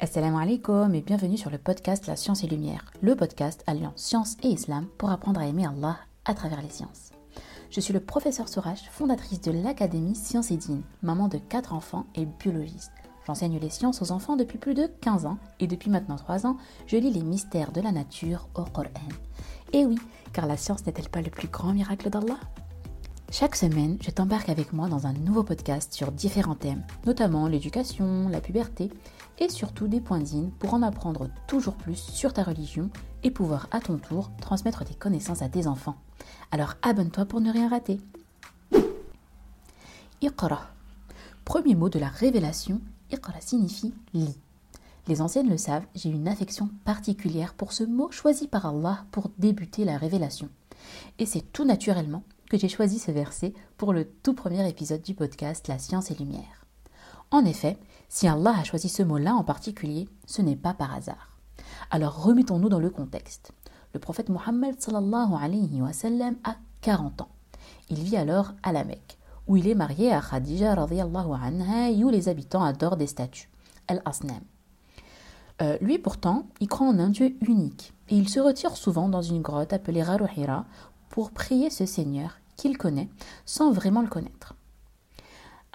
Assalamu alaikum et bienvenue sur le podcast La Science et Lumière, le podcast alliant science et islam pour apprendre à aimer Allah à travers les sciences. Je suis le professeur Sourage, fondatrice de l'Académie Science et Dine, maman de quatre enfants et biologiste. J'enseigne les sciences aux enfants depuis plus de 15 ans et depuis maintenant 3 ans, je lis les mystères de la nature au Coran. Et oui, car la science n'est-elle pas le plus grand miracle d'Allah? Chaque semaine, je t'embarque avec moi dans un nouveau podcast sur différents thèmes, notamment l'éducation, la puberté et surtout des points d'îne pour en apprendre toujours plus sur ta religion et pouvoir à ton tour transmettre tes connaissances à tes enfants. Alors abonne-toi pour ne rien rater. Iqra. Premier mot de la révélation, Iqra signifie lit. Les anciennes le savent, j'ai une affection particulière pour ce mot choisi par Allah pour débuter la révélation. Et c'est tout naturellement que j'ai choisi ce verset pour le tout premier épisode du podcast La science et lumière. En effet, si Allah a choisi ce mot-là en particulier, ce n'est pas par hasard. Alors remettons-nous dans le contexte. Le prophète Mohammed a 40 ans. Il vit alors à la Mecque, où il est marié à Khadija radiallahu anha où les habitants adorent des statues, Al-Asnam. Euh, lui pourtant, il croit en un Dieu unique et il se retire souvent dans une grotte appelée Raruhira pour prier ce Seigneur qu'il connaît sans vraiment le connaître.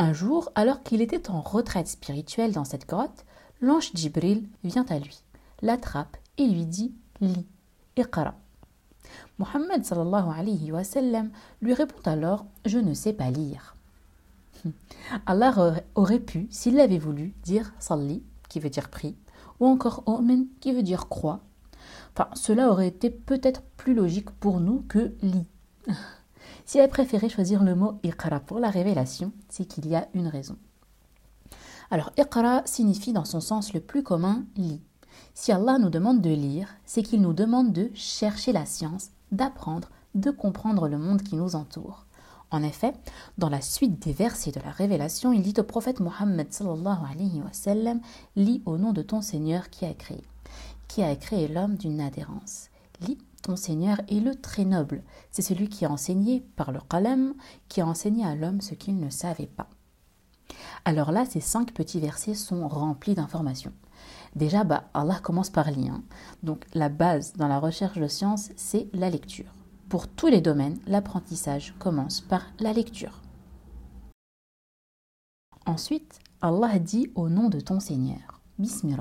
Un jour, alors qu'il était en retraite spirituelle dans cette grotte, l'ange Djibril vient à lui, l'attrape et lui dit Lis, Iqra. Mohammed sallallahu alayhi wa lui répond alors Je ne sais pas lire. Allah aurait pu, s'il l'avait voulu, dire Salli, qui veut dire prie, ou encore Omen, qui veut dire croix, Enfin, cela aurait été peut-être plus logique pour nous que lit. S'il a préféré choisir le mot iqra pour la révélation, c'est qu'il y a une raison. Alors, iqra signifie dans son sens le plus commun lit. Si Allah nous demande de lire, c'est qu'il nous demande de chercher la science, d'apprendre, de comprendre le monde qui nous entoure. En effet, dans la suite des versets de la révélation, il dit au prophète Mohammed Lis au nom de ton Seigneur qui a créé qui a créé l'homme d'une adhérence. Lis, ton Seigneur est le très noble. C'est celui qui a enseigné par le qalam, qui a enseigné à l'homme ce qu'il ne savait pas. Alors là, ces cinq petits versets sont remplis d'informations. Déjà, bah, Allah commence par lire. Donc la base dans la recherche de science, c'est la lecture. Pour tous les domaines, l'apprentissage commence par la lecture. Ensuite, Allah dit au nom de ton Seigneur, Bismi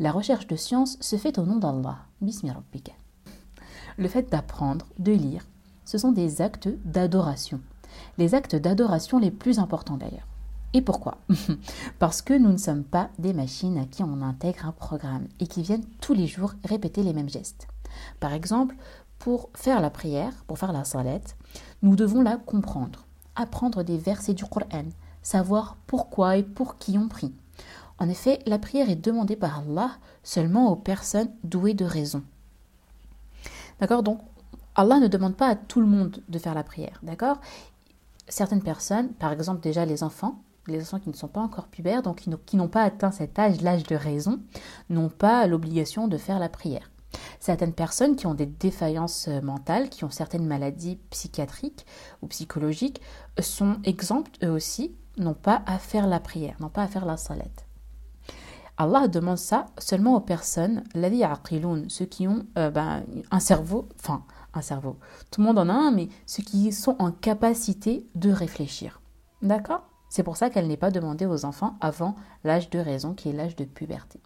la recherche de science se fait au nom d'Allah. Le fait d'apprendre, de lire, ce sont des actes d'adoration. Les actes d'adoration les plus importants d'ailleurs. Et pourquoi? Parce que nous ne sommes pas des machines à qui on intègre un programme et qui viennent tous les jours répéter les mêmes gestes. Par exemple, pour faire la prière, pour faire la salette, nous devons la comprendre, apprendre des versets du Coran, savoir pourquoi et pour qui on prie. En effet, la prière est demandée par Allah seulement aux personnes douées de raison. D'accord Donc, Allah ne demande pas à tout le monde de faire la prière. D'accord? Certaines personnes, par exemple déjà les enfants, les enfants qui ne sont pas encore pubères, donc qui n'ont pas atteint cet âge, l'âge de raison, n'ont pas l'obligation de faire la prière. Certaines personnes qui ont des défaillances euh, mentales, qui ont certaines maladies psychiatriques ou psychologiques, sont exemptes eux aussi, n'ont pas à faire la prière, n'ont pas à faire la salette. Allah demande ça seulement aux personnes, ceux qui ont euh, ben, un cerveau, enfin un cerveau, tout le monde en a un, mais ceux qui sont en capacité de réfléchir. D'accord? C'est pour ça qu'elle n'est pas demandée aux enfants avant l'âge de raison, qui est l'âge de puberté.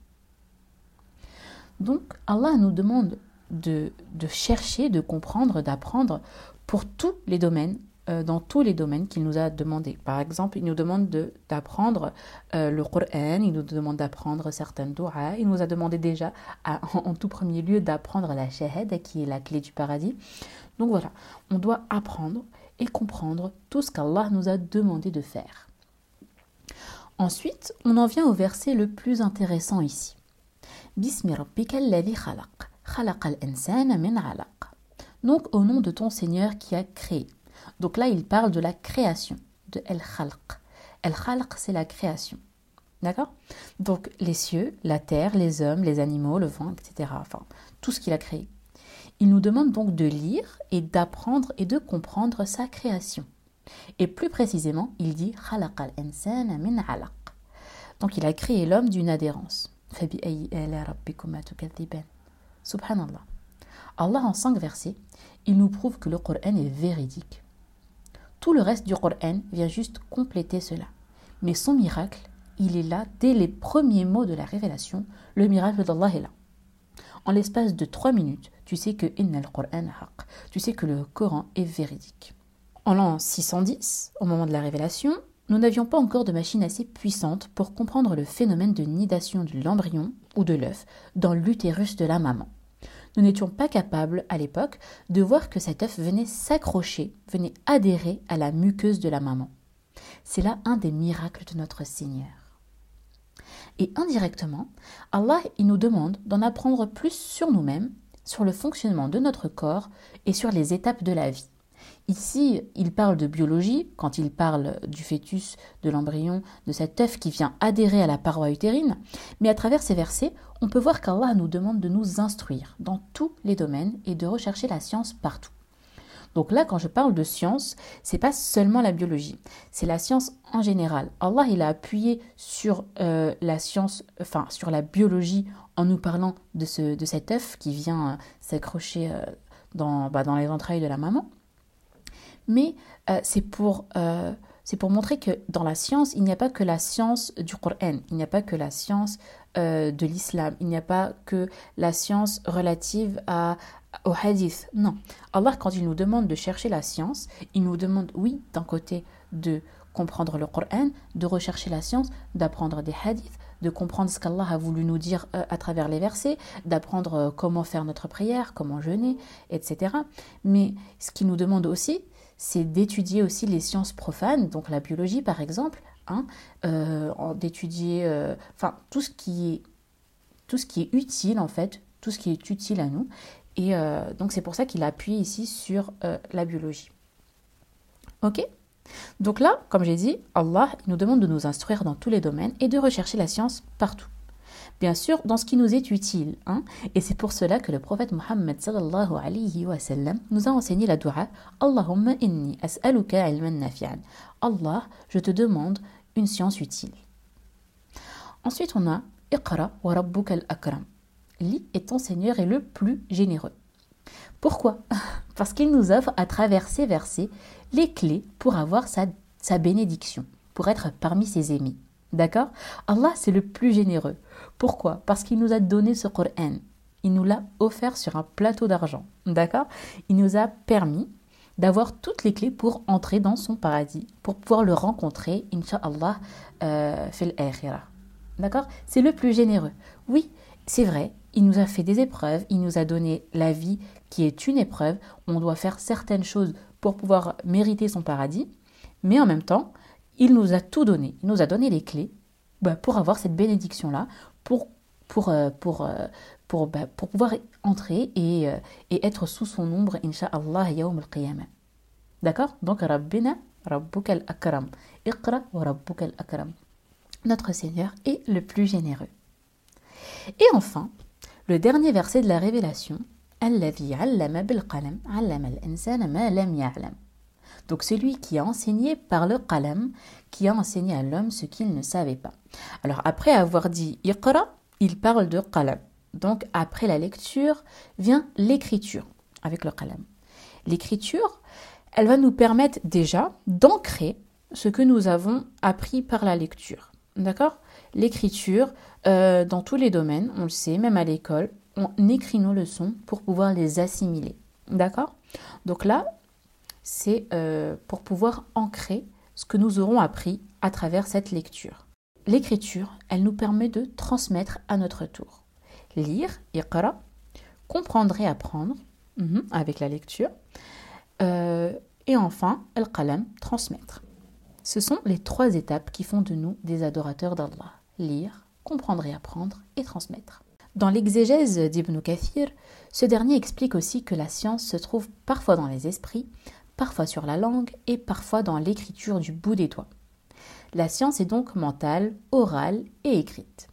Donc Allah nous demande de, chercher, de comprendre, d'apprendre pour tous les domaines dans tous les domaines qu'il nous a demandé. Par exemple, il nous demande d'apprendre euh, le Coran, il nous demande d'apprendre certaines doigts, il nous a demandé déjà en, tout premier lieu d'apprendre la shahada qui est la clé du paradis. Donc voilà, on doit apprendre et comprendre tout ce qu'Allah nous a demandé de faire. Ensuite, on en vient au verset le plus intéressant ici. Bismi khalaq, khalaq al min alaq. Donc au nom de ton Seigneur qui a créé. Donc là, il parle de la création, de El Khalq. El Khalq, c'est la création. D'accord? Donc les cieux, la terre, les hommes, les animaux, le vent, etc. Enfin, tout ce qu'il a créé. Il nous demande donc de lire et d'apprendre et de comprendre sa création. Et plus précisément, il dit al min alaq. Donc il a créé l'homme d'une adhérence. Subhanallah. Allah en cinq versets, il nous prouve que le Coran est véridique. Tout le reste du Coran vient juste compléter cela. Mais son miracle, il est là dès les premiers mots de la révélation. Le miracle d'Allah est là. En l'espace de trois minutes, tu sais que Tu sais que le Coran est véridique. En l'an 610, au moment de la révélation, nous n'avions pas encore de machine assez puissante pour comprendre le phénomène de nidation de l'embryon ou de l'œuf dans l'utérus de la maman. Nous n'étions pas capables, à l'époque, de voir que cet œuf venait s'accrocher, venait adhérer à la muqueuse de la maman. C'est là un des miracles de notre Seigneur. Et indirectement, Allah il nous demande d'en apprendre plus sur nous-mêmes, sur le fonctionnement de notre corps et sur les étapes de la vie. Ici, il parle de biologie, quand il parle du fœtus, de l'embryon, de cet œuf qui vient adhérer à la paroi utérine, mais à travers ces versets, on peut voir qu'Allah nous demande de nous instruire dans tous les domaines et de rechercher la science partout. Donc là, quand je parle de science, c'est pas seulement la biologie, c'est la science en général. Allah, il a appuyé sur euh, la science, enfin sur la biologie en nous parlant de, ce, de cet œuf qui vient euh, s'accrocher euh, bah, dans les entrailles de la maman mais euh, c'est pour, euh, pour montrer que dans la science, il n'y a pas que la science du Coran, il n'y a pas que la science euh, de l'islam, il n'y a pas que la science relative à, au hadith. Non. Allah, quand il nous demande de chercher la science, il nous demande, oui, d'un côté, de comprendre le Coran, de rechercher la science, d'apprendre des hadiths, de comprendre ce qu'Allah a voulu nous dire à travers les versets, d'apprendre comment faire notre prière, comment jeûner, etc. Mais ce qu'il nous demande aussi, c'est d'étudier aussi les sciences profanes, donc la biologie par exemple, hein, euh, d'étudier, euh, tout ce qui est tout ce qui est utile en fait, tout ce qui est utile à nous. Et euh, donc c'est pour ça qu'il appuie ici sur la biologie. Ok? Donc là, comme j'ai dit, Allah nous demande de nous instruire dans tous les domaines et de rechercher la science partout bien sûr dans ce qui nous est utile. Hein. Et c'est pour cela que le prophète Muhammad sallallahu alayhi wa nous a enseigné la dua Allahumma inni as'aluka ilman nafi'an. Allah, je te demande une science utile. Ensuite, on a Iqra wa rabbuka al-akram. Lis et ton Seigneur est le plus généreux. Pourquoi? Parce qu'il nous offre à travers ces versets les clés pour avoir sa, sa bénédiction, pour être parmi ses amis. D'accord? Allah, c'est le plus généreux. Pourquoi? Parce qu'il nous a donné ce Coran. Il nous l'a offert sur un plateau d'argent. D'accord? Il nous a permis d'avoir toutes les clés pour entrer dans son paradis, pour pouvoir le rencontrer, Inch'Allah, euh, D'accord? C'est le plus généreux. Oui, c'est vrai, il nous a fait des épreuves, il nous a donné la vie qui est une épreuve. On doit faire certaines choses pour pouvoir mériter son paradis, mais en même temps, il nous a tout donné. Il nous a donné les clés bah, pour avoir cette bénédiction-là, pour, pour, euh, pour, euh, pour, bah, pour pouvoir entrer et, euh, et être sous son ombre, Inch'Allah, yawm al-qiyamah. D'accord? Donc, Rabbina, Rabbuk al-Akram. Iqra wa Rabbuk al-Akram. Notre Seigneur est le plus généreux. Et enfin, le dernier verset de la révélation, allama bil qalam, allama al-insana ma lam ya'lam. Donc celui qui a enseigné par le qalam, qui a enseigné à l'homme ce qu'il ne savait pas. Alors après avoir dit iqra, il parle de qalam. Donc après la lecture vient l'écriture avec le qalam. L'écriture, elle va nous permettre déjà d'ancrer ce que nous avons appris par la lecture. D'accord? L'écriture, euh, dans tous les domaines, on le sait, même à l'école, on écrit nos leçons pour pouvoir les assimiler. D'accord? Donc là, c'est euh, pour pouvoir ancrer ce que nous aurons appris à travers cette lecture. L'écriture, elle nous permet de transmettre à notre tour. Lire, iqra, comprendre et apprendre mhm, avec la lecture. Euh, et enfin, al-qalam, transmettre. Ce sont les trois étapes qui font de nous des adorateurs d'Allah. Lire, comprendre et apprendre et transmettre. Dans l'exégèse d'Ibn Kathir, ce dernier explique aussi que la science se trouve parfois dans les esprits, parfois sur la langue et parfois dans l'écriture du bout des doigts. La science est donc mentale, orale et écrite.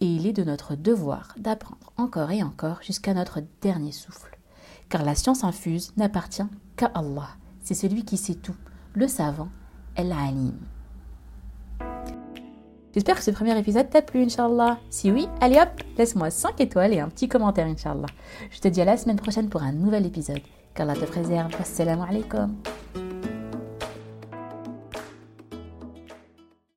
Et il est de notre devoir d'apprendre encore et encore jusqu'à notre dernier souffle. Car la science infuse n'appartient qu'à Allah. C'est celui qui sait tout, le savant, El Alim. J'espère que ce premier épisode t'a plu, Inch'Allah. Si oui, allez hop, laisse-moi 5 étoiles et un petit commentaire, Inch'Allah. Je te dis à la semaine prochaine pour un nouvel épisode. كالله تبخي زيغ السلام عليكم.